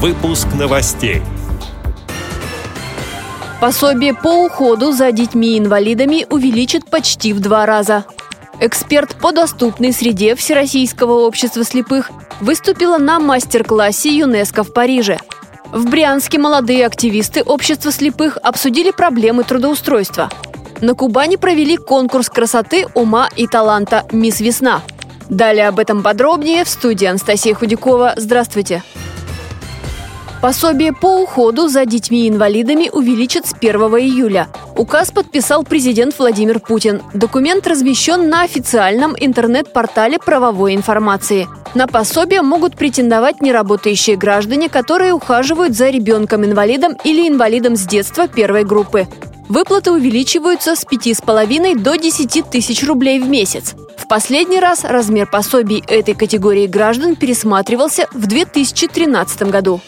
Выпуск новостей. Пособие по уходу за детьми-инвалидами увеличит почти в два раза. Эксперт по доступной среде Всероссийского общества слепых выступила на мастер-классе ЮНЕСКО в Париже. В Брянске молодые активисты общества слепых обсудили проблемы трудоустройства. На Кубани провели конкурс красоты, ума и таланта «Мисс Весна». Далее об этом подробнее в студии Анастасия Худякова. Здравствуйте! Пособие по уходу за детьми-инвалидами увеличат с 1 июля. Указ подписал президент Владимир Путин. Документ размещен на официальном интернет-портале правовой информации. На пособие могут претендовать неработающие граждане, которые ухаживают за ребенком-инвалидом или инвалидом с детства первой группы. Выплаты увеличиваются с 5,5 до 10 тысяч рублей в месяц. В последний раз размер пособий этой категории граждан пересматривался в 2013 году.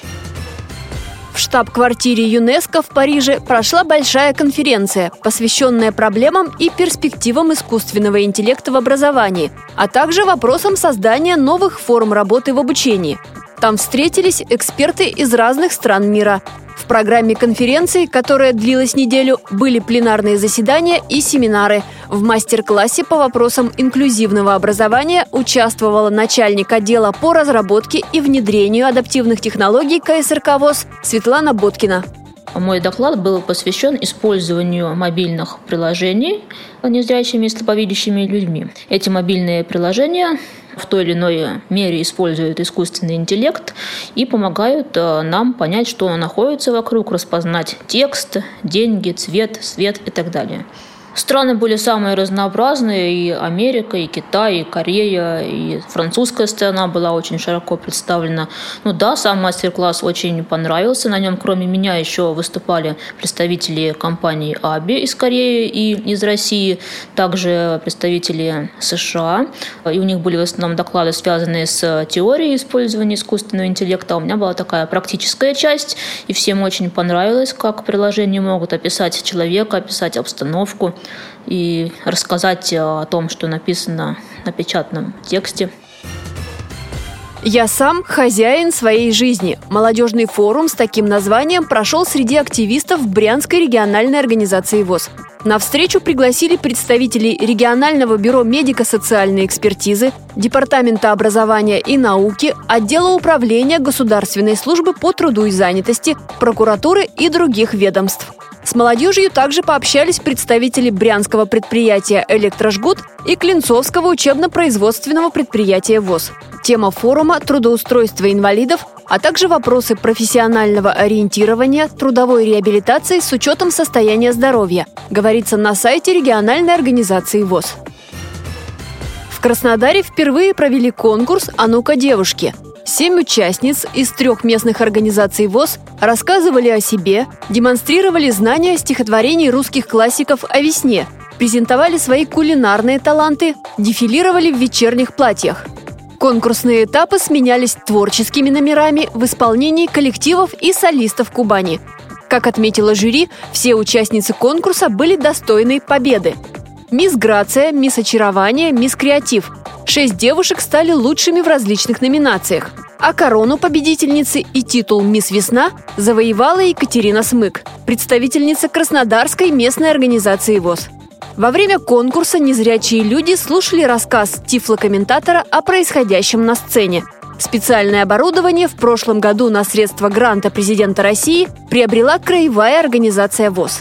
В штаб-квартире ЮНЕСКО в Париже прошла большая конференция, посвященная проблемам и перспективам искусственного интеллекта в образовании, а также вопросам создания новых форм работы в обучении. Там встретились эксперты из разных стран мира. Программе конференции, которая длилась неделю, были пленарные заседания и семинары. В мастер-классе по вопросам инклюзивного образования участвовала начальник отдела по разработке и внедрению адаптивных технологий КСРК ВОЗ Светлана Боткина. Мой доклад был посвящен использованию мобильных приложений незрячими и слабовидящими людьми. Эти мобильные приложения в той или иной мере используют искусственный интеллект и помогают э, нам понять, что находится вокруг, распознать текст, деньги, цвет, свет и так далее. Страны были самые разнообразные, и Америка, и Китай, и Корея, и французская страна была очень широко представлена. Ну да, сам мастер-класс очень понравился. На нем, кроме меня, еще выступали представители компании Аби из Кореи и из России, также представители США. И у них были в основном доклады, связанные с теорией использования искусственного интеллекта. У меня была такая практическая часть, и всем очень понравилось, как приложения могут описать человека, описать обстановку и рассказать о том, что написано на печатном тексте. Я сам хозяин своей жизни. Молодежный форум с таким названием прошел среди активистов Брянской региональной организации ВОЗ. На встречу пригласили представителей регионального бюро медико-социальной экспертизы, Департамента образования и науки, отдела управления Государственной службы по труду и занятости, прокуратуры и других ведомств. С молодежью также пообщались представители брянского предприятия «Электрожгут» и Клинцовского учебно-производственного предприятия ВОЗ. Тема форума – трудоустройство инвалидов, а также вопросы профессионального ориентирования, трудовой реабилитации с учетом состояния здоровья, говорится на сайте региональной организации ВОЗ. В Краснодаре впервые провели конкурс «А ну-ка, девушки», Семь участниц из трех местных организаций ВОЗ рассказывали о себе, демонстрировали знания стихотворений русских классиков о весне, презентовали свои кулинарные таланты, дефилировали в вечерних платьях. Конкурсные этапы сменялись творческими номерами в исполнении коллективов и солистов Кубани. Как отметила жюри, все участницы конкурса были достойны победы. Мисс Грация, Мисс Очарование, Мисс Креатив. Шесть девушек стали лучшими в различных номинациях. А корону победительницы и титул «Мисс Весна» завоевала Екатерина Смык, представительница Краснодарской местной организации ВОЗ. Во время конкурса незрячие люди слушали рассказ тифлокомментатора о происходящем на сцене. Специальное оборудование в прошлом году на средства гранта президента России приобрела краевая организация ВОЗ.